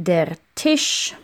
Der Tisch.